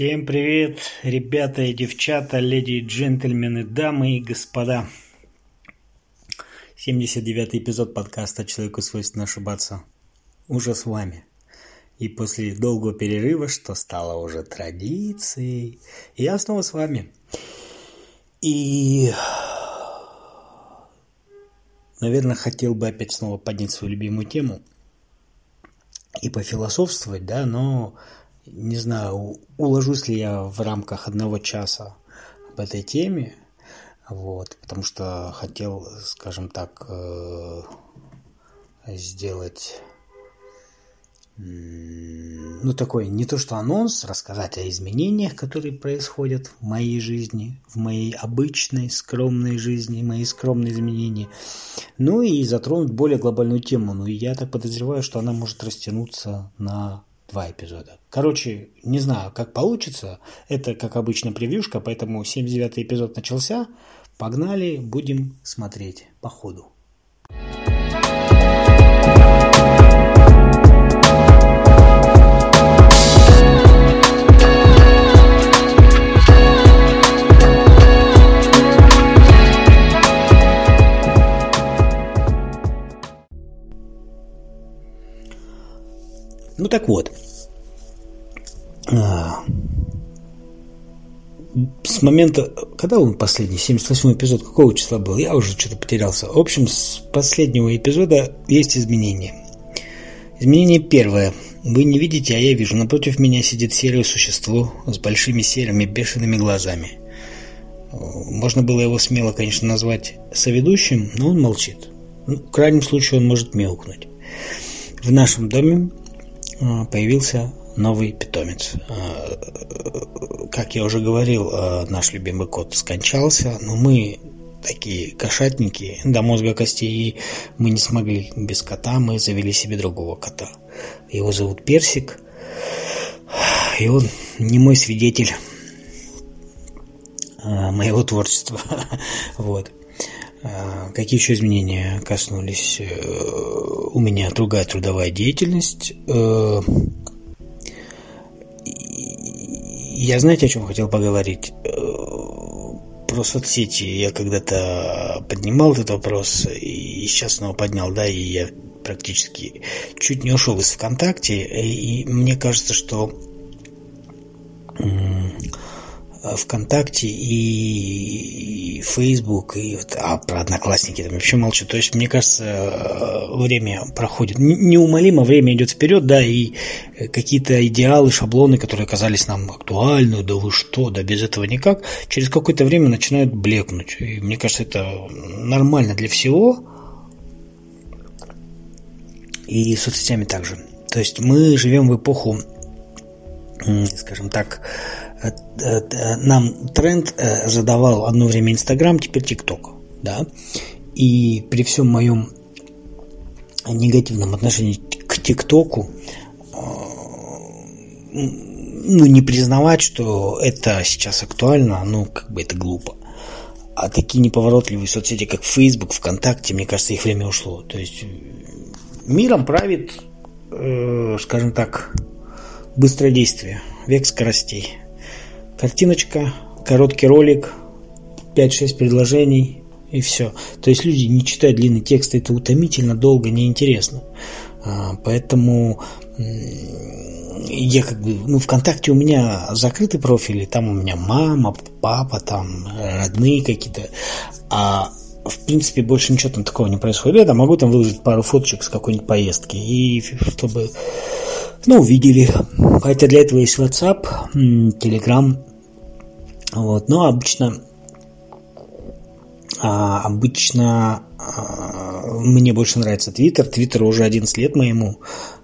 Всем привет, ребята и девчата, леди и джентльмены, дамы и господа. 79 эпизод подкаста «Человеку свойственно ошибаться» уже с вами. И после долгого перерыва, что стало уже традицией, я снова с вами. И, наверное, хотел бы опять снова поднять свою любимую тему и пофилософствовать, да, но не знаю, уложусь ли я в рамках одного часа об этой теме, вот, потому что хотел, скажем так, э, сделать ну, такой, не то что анонс, рассказать о изменениях, которые происходят в моей жизни, в моей обычной, скромной жизни, мои скромные изменения. Ну и затронуть более глобальную тему. Ну и я так подозреваю, что она может растянуться на два эпизода. Короче, не знаю, как получится. Это, как обычно, превьюшка, поэтому 79 эпизод начался. Погнали, будем смотреть по ходу. Ну так вот, с момента, когда он последний, 78 эпизод, какого числа был, я уже что-то потерялся. В общем, с последнего эпизода есть изменения. Изменение первое. Вы не видите, а я вижу. Напротив меня сидит серое существо с большими серыми бешеными глазами. Можно было его смело, конечно, назвать соведущим, но он молчит. Ну, в крайнем случае он может мяукнуть. В нашем доме а, появился новый питомец. А, как я уже говорил, а, наш любимый кот скончался, но мы такие кошатники до мозга костей, и мы не смогли без кота, мы завели себе другого кота. Его зовут Персик, и он не мой свидетель моего творчества. вот. Какие еще изменения коснулись э, у меня другая трудовая деятельность. Я знаете, о чем хотел поговорить? Э, про соцсети. Я когда-то поднимал этот вопрос, и сейчас снова поднял, да, и я практически чуть не ушел из ВКонтакте, и мне кажется, что ВКонтакте и Facebook, и вот, а про Одноклассники там вообще молчу. То есть, мне кажется, э, время проходит неумолимо, время идет вперед, да, и какие-то идеалы, шаблоны, которые казались нам актуальны, да вы что, да без этого никак, через какое-то время начинают блекнуть. И мне кажется, это нормально для всего. И соцсетями также. То есть мы живем в эпоху, скажем так, Э, э, нам тренд э, задавал одно время Инстаграм, теперь ТикТок, да, и при всем моем негативном отношении к ТикТоку, ну, не признавать, что это сейчас актуально, ну, как бы это глупо. А такие неповоротливые соцсети, как Facebook, ВКонтакте, мне кажется, их время ушло. То есть миром правит, э, скажем так, быстродействие, век скоростей. Картиночка, короткий ролик, 5-6 предложений и все. То есть люди не читают длинный текст, это утомительно, долго, неинтересно. А, поэтому я как бы, ну, ВКонтакте у меня закрытый профиль, и там у меня мама, папа, там родные какие-то, а в принципе больше ничего там такого не происходит. Я могу там выложить пару фоточек с какой-нибудь поездки, и чтобы, ну, увидели. Хотя для этого есть WhatsApp, Telegram, вот, но обычно а, обычно а, мне больше нравится Твиттер. Твиттер уже 11 лет моему,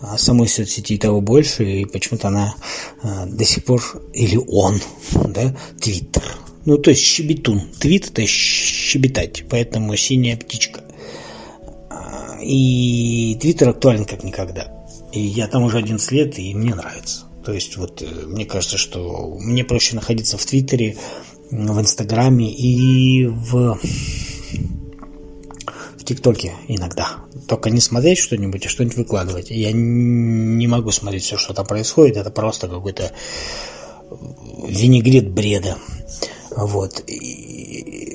а самой соцсети того больше, и почему-то она до сих пор, или он, да, Твиттер. Ну, то есть щебетун. Твит это щебетать, поэтому синяя птичка. И Твиттер актуален как никогда. И я там уже 11 лет, и мне нравится. То есть вот э, мне кажется, что мне проще находиться в Твиттере, в Инстаграме и в в ТикТоке иногда. Только не смотреть что-нибудь, а что-нибудь выкладывать. Я не могу смотреть все, что там происходит. Это просто какой-то винегрет бреда. Вот. И,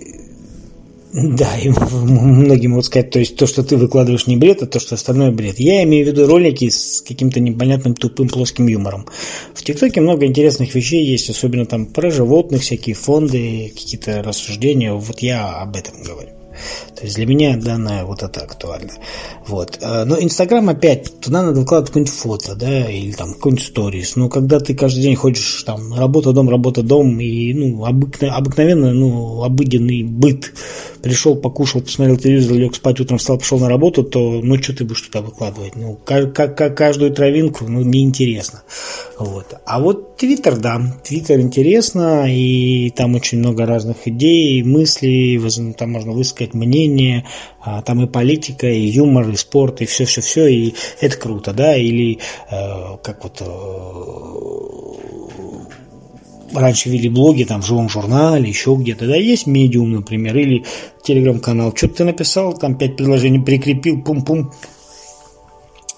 да, и многие могут сказать, то есть то, что ты выкладываешь не бред, а то, что остальное бред. Я имею в виду ролики с каким-то непонятным тупым плоским юмором. В ТикТоке много интересных вещей есть, особенно там про животных, всякие фонды, какие-то рассуждения. Вот я об этом говорю. То есть для меня данное вот это актуально. Вот. А, но Инстаграм опять, туда надо выкладывать какое-нибудь фото, да, или там какой-нибудь сторис. Но когда ты каждый день ходишь там работа, дом, работа, дом, и ну, обыкновенно, обыкновенно ну, обыденный быт, пришел, покушал, посмотрел телевизор, лег спать, утром встал, пошел на работу, то ну что ты будешь туда выкладывать? Ну, как, как каждую травинку, ну, неинтересно. Вот. А вот Твиттер, да, Твиттер интересно, и там очень много разных идей, мыслей, там можно высказать мнение, а, там и политика, и юмор, и спорт, и все-все-все, и это круто, да, или э, как вот э, раньше вели блоги там в живом журнале, еще где-то, да, есть медиум, например, или телеграм-канал, что-то ты написал, там пять предложений прикрепил, пум-пум,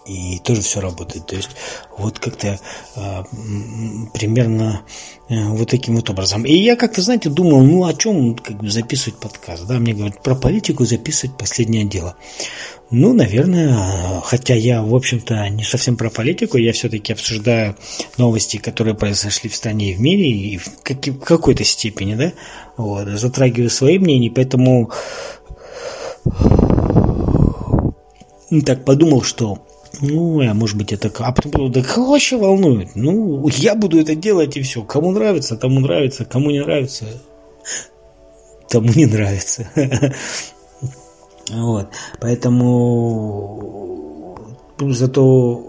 и тоже все работает. То есть вот как-то э, примерно э, вот таким вот образом. И я как-то, знаете, думал, ну о чем как бы записывать подкаст. Да, мне говорят, про политику записывать последнее дело. Ну, наверное, хотя я, в общем-то, не совсем про политику, я все-таки обсуждаю новости, которые произошли в стране и в мире, и в, в какой-то степени, да, вот, затрагиваю свои мнения, поэтому так подумал, что ну, а может быть это... А потом, да кого вообще волнует? Ну, я буду это делать и все. Кому нравится, тому нравится. Кому не нравится, тому не нравится. Вот. Поэтому зато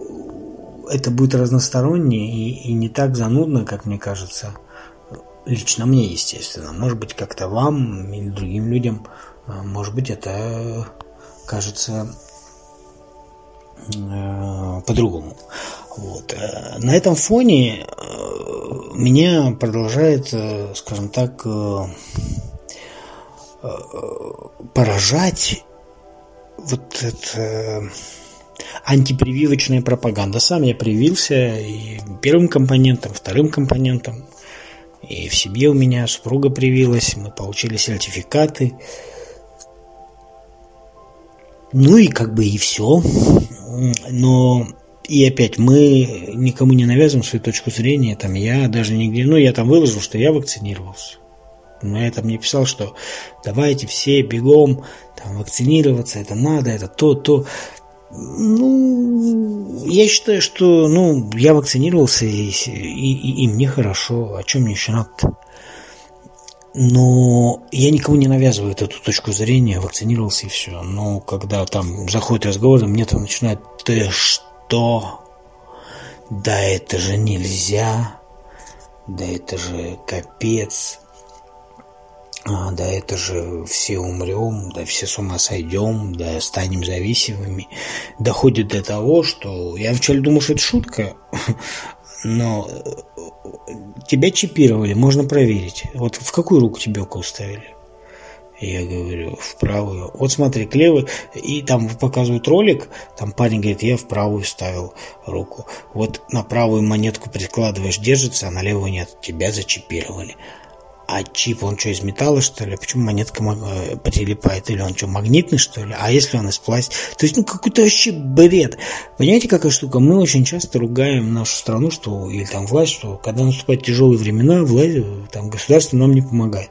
это будет разносторонне и, и не так занудно, как мне кажется. Лично мне, естественно. Может быть, как-то вам или другим людям, а, может быть, это кажется по-другому. Вот. Э, на этом фоне э, меня продолжает, скажем так, поражать вот эта антипрививочная пропаганда. Сам я привился и первым компонентом, вторым компонентом. И в семье у меня супруга привилась, мы получили сертификаты. Ну и как бы и все. Но и опять мы никому не навязываем свою точку зрения. Там я даже нигде, ну я там выложил, что я вакцинировался. Но я там не писал, что давайте все бегом там вакцинироваться, это надо, это то, то. Ну, я считаю, что ну, я вакцинировался, и, и, и мне хорошо. О чем мне еще надо? -то? Но я никому не навязываю эту точку зрения, вакцинировался и все. Но когда там заходит разговор, мне там начинает «Ты что? Да это же нельзя! Да это же капец!» а, да это же все умрем, да все с ума сойдем, да станем зависимыми. Доходит до того, что я вначале думал, что это шутка, но тебя чипировали, можно проверить. Вот в какую руку тебе укол ставили? Я говорю, в правую. Вот смотри, к левой. И там показывают ролик, там парень говорит, я в правую ставил руку. Вот на правую монетку прикладываешь, держится, а на левую нет. Тебя зачипировали. А чип, он что, из металла, что ли? Почему монетка э, прилипает? Или он что, магнитный, что ли? А если он из пластика? То есть, ну, какой-то вообще бред. Понимаете, какая штука? Мы очень часто ругаем нашу страну, что, или там власть, что когда наступают тяжелые времена, власть, там, государство нам не помогает.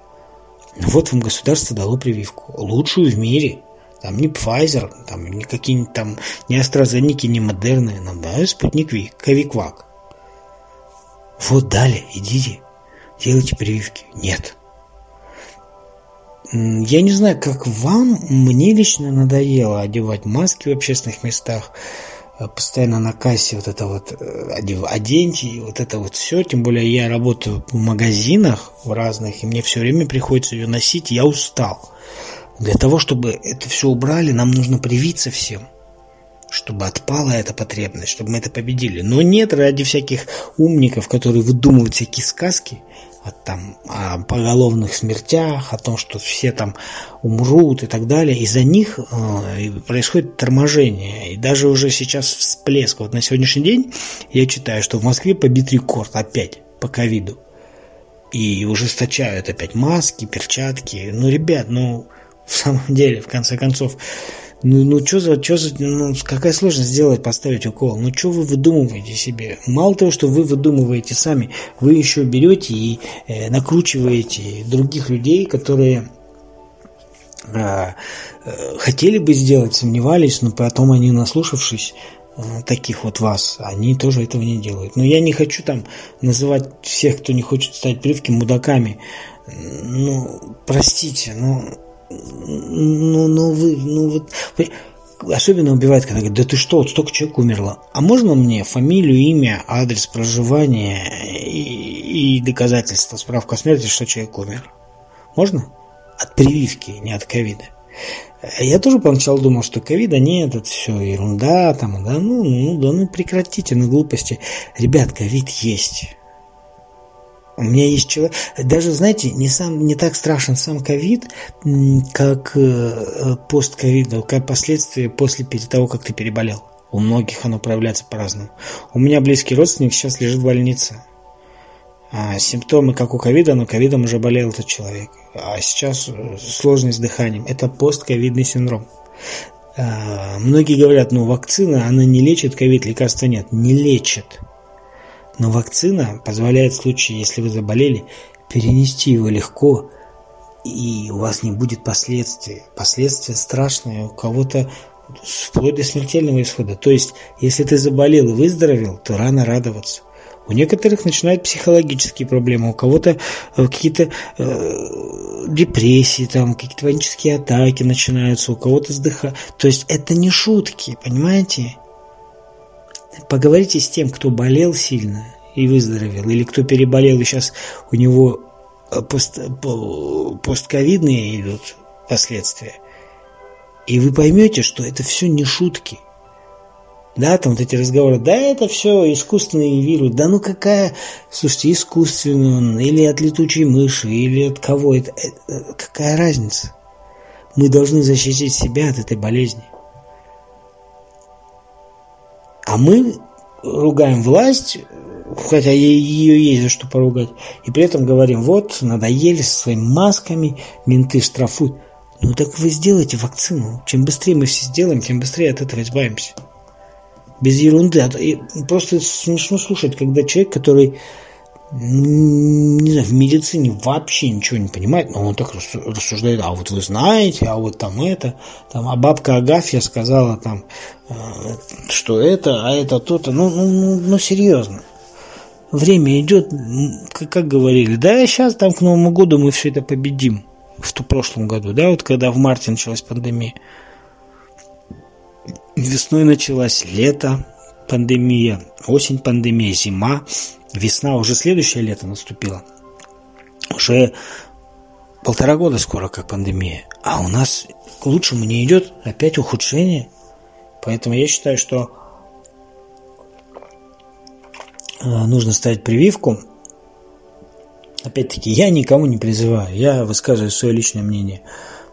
Ну, вот вам государство дало прививку. Лучшую в мире. Там не Pfizer, там не какие-нибудь там, не AstraZeneca, не Модерны, нам дали спутник Ви, Ковиквак. Вот дали, идите делайте прививки. Нет. Я не знаю, как вам, мне лично надоело одевать маски в общественных местах, э, постоянно на кассе вот это вот э, оденьте, вот это вот все, тем более я работаю в магазинах в разных, и мне все время приходится ее носить, я устал. Для того, чтобы это все убрали, нам нужно привиться всем чтобы отпала эта потребность, чтобы мы это победили. Но нет ради всяких умников, которые выдумывают всякие сказки, о, там, о поголовных смертях, о том, что все там умрут и так далее, из-за них э, происходит торможение. И даже уже сейчас всплеск. Вот на сегодняшний день я читаю, что в Москве побит рекорд опять по ковиду. и ужесточают опять маски, перчатки. Ну, ребят, ну, в самом деле, в конце концов, ну, ну что за, что за, ну, какая сложность сделать, поставить укол? Ну, что вы выдумываете себе? Мало того, что вы выдумываете сами, вы еще берете и э, накручиваете других людей, которые э, э, хотели бы сделать, сомневались, но потом они, наслушавшись, э, таких вот вас, они тоже этого не делают. Но я не хочу там называть всех, кто не хочет стать привки, мудаками. Ну, простите, но ну, ну вы, ну вот, особенно убивает, когда говорят, да ты что, вот столько человек умерло. А можно мне фамилию, имя, адрес проживания и, и доказательства, справка о смерти, что человек умер? Можно? От прививки, не от ковида. Я тоже поначалу думал, что ковида нет, это все ерунда, там, да, ну, ну, да, ну прекратите на глупости. Ребят, ковид есть. У меня есть человек, даже, знаете, не, сам, не так страшен сам ковид, как э, постковид, как последствия после того, как ты переболел. У многих оно проявляется по-разному. У меня близкий родственник сейчас лежит в больнице. А симптомы, как у ковида, но ковидом уже болел этот человек. А сейчас э, сложность с дыханием. Это постковидный синдром. А, многие говорят, ну вакцина, она не лечит ковид, лекарства нет. Не лечит. Но вакцина позволяет в случае, если вы заболели, перенести его легко, и у вас не будет последствий. Последствия страшные, у кого-то вплоть до смертельного исхода. То есть, если ты заболел и выздоровел, то рано радоваться. У некоторых начинают психологические проблемы, у кого-то э, какие-то э, депрессии, там какие-то панические атаки начинаются, у кого-то сдыха. То есть это не шутки, понимаете? Поговорите с тем, кто болел сильно и выздоровел, или кто переболел, и сейчас у него э, пост, постковидные идут последствия. И вы поймете, что это все не шутки. Да, там вот эти разговоры, да, это все искусственный вирус. Да ну какая, слушайте, искусственный он, или от летучей мыши, или от кого это, это какая разница? Мы должны защитить себя от этой болезни. А мы ругаем власть, хотя ее есть за что поругать, и при этом говорим, вот, надоели со своими масками, менты штрафуют. Ну так вы сделайте вакцину. Чем быстрее мы все сделаем, тем быстрее от этого избавимся. Без ерунды. А просто смешно слушать, когда человек, который не знаю, в медицине вообще ничего не понимает, но он так рассуждает, а вот вы знаете, а вот там это, там, а бабка Агафья сказала там, э, что это, а это то-то, ну, ну, ну, ну серьезно. Время идет, как, как говорили, да, сейчас там к Новому году мы все это победим, в ту прошлом году, да, вот когда в марте началась пандемия. Весной началась лето, пандемия, осень пандемия, зима, весна, уже следующее лето наступило. Уже полтора года скоро как пандемия. А у нас к лучшему не идет, опять ухудшение. Поэтому я считаю, что э, нужно ставить прививку. Опять-таки, я никому не призываю, я высказываю свое личное мнение.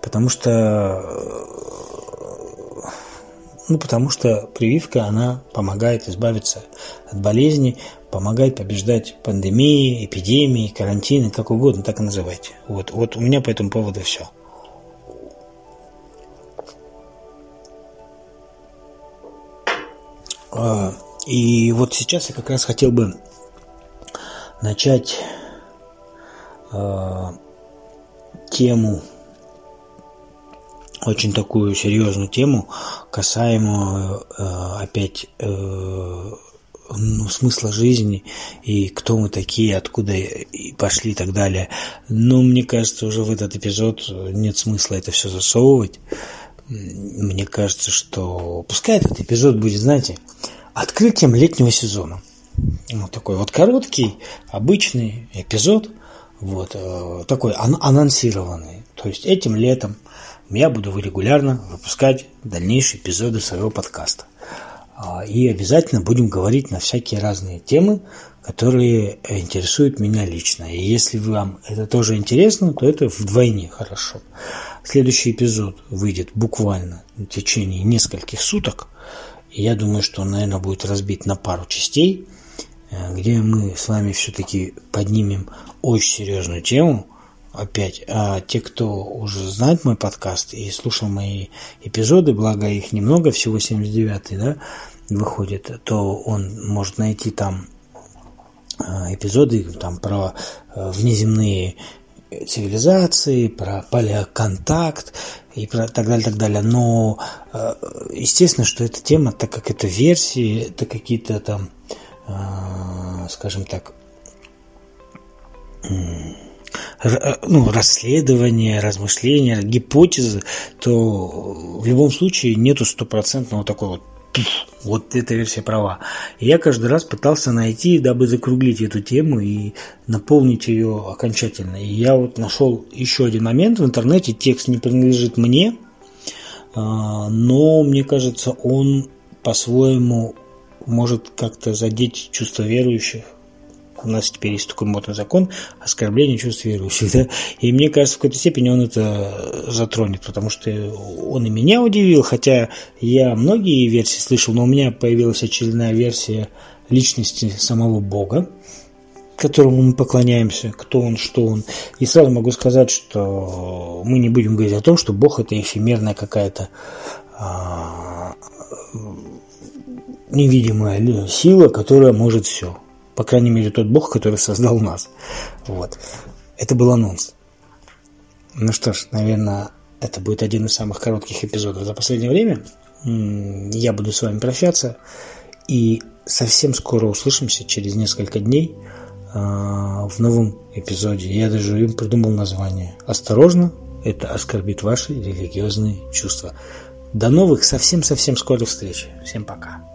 Потому что э, ну, потому что прививка, она помогает избавиться от болезни, помогает побеждать пандемии, эпидемии, карантины, как угодно, так и называйте. Вот, вот у меня по этому поводу все. А, и вот сейчас я как раз хотел бы начать э, тему очень такую серьезную тему, касаемую э, опять э, ну, смысла жизни и кто мы такие, откуда и пошли и так далее. Но мне кажется, уже в этот эпизод нет смысла это все засовывать. Мне кажется, что пускай этот эпизод будет, знаете, открытием летнего сезона. Вот такой вот короткий, обычный эпизод, вот э, такой анонсированный. То есть этим летом я буду регулярно выпускать дальнейшие эпизоды своего подкаста. А, и обязательно будем говорить на всякие разные темы, которые интересуют меня лично. И если вам это тоже интересно, то это вдвойне хорошо. Следующий эпизод выйдет буквально в течение нескольких суток. И я думаю, что он, наверное, будет разбит на пару частей. э, где мы с вами все-таки поднимем очень серьезную тему. Опять, а те, кто уже знает мой подкаст и слушал мои эпизоды, благо их немного, всего 79 да, выходит, то он может найти там э, эпизоды там про э, внеземные цивилизации, про палеоконтакт и про так далее, так далее. Но э, естественно, что эта тема, так как это версии, это какие-то там, скажем так, ну, расследования, размышления, гипотезы, то в любом случае нету стопроцентного такого вот эта версия права. Я каждый раз пытался найти, дабы закруглить эту тему и наполнить ее окончательно. И я вот нашел еще один момент в интернете, текст не принадлежит мне, а, но мне кажется, он по-своему может как-то задеть чувство верующих у нас теперь есть такой модный закон оскорбления чувств верующих, да, и мне кажется, в какой-то степени он это затронет, потому что он и меня удивил, хотя я многие версии слышал, но у меня появилась очередная версия личности самого Бога, которому мы поклоняемся, кто он, что он. И сразу могу сказать, что мы не будем говорить о том, что Бог это эфемерная какая-то а, невидимая сила, которая может все. По крайней мере, тот Бог, который создал нас. Вот. Это был анонс. Ну что ж, наверное, это будет один из самых коротких эпизодов за последнее время. Я буду с вами прощаться. И совсем скоро услышимся, через несколько дней, а, в новом эпизоде. Я даже им придумал название. Осторожно, это оскорбит ваши религиозные чувства. До новых совсем-совсем скорых встреч. Всем пока.